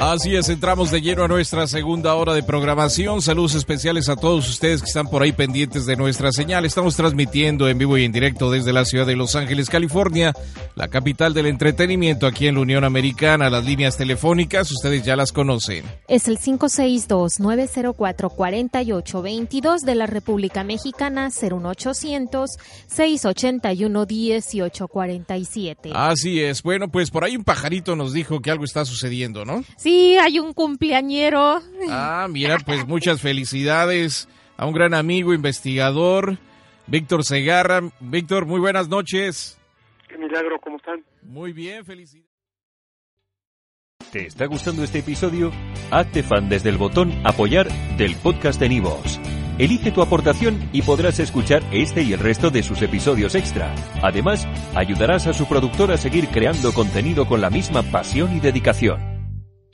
Así es, entramos de lleno a nuestra segunda hora de programación. Saludos especiales a todos ustedes que están por ahí pendientes de nuestra señal. Estamos transmitiendo en vivo y en directo desde la ciudad de Los Ángeles, California, la capital del entretenimiento aquí en la Unión Americana. Las líneas telefónicas, ustedes ya las conocen. Es el 562-904-4822 de la República Mexicana, 01800-681-1847. Así es. Bueno, pues por ahí un pajarito nos dijo que algo está sucediendo, ¿no? Sí, hay un cumpleañero. Ah, mira, pues muchas felicidades a un gran amigo, investigador, Víctor Segarra. Víctor, muy buenas noches. Qué milagro, ¿cómo están? Muy bien, felicidades. ¿Te está gustando este episodio? Hazte fan desde el botón Apoyar del podcast de Nivos. Elige tu aportación y podrás escuchar este y el resto de sus episodios extra. Además, ayudarás a su productor a seguir creando contenido con la misma pasión y dedicación.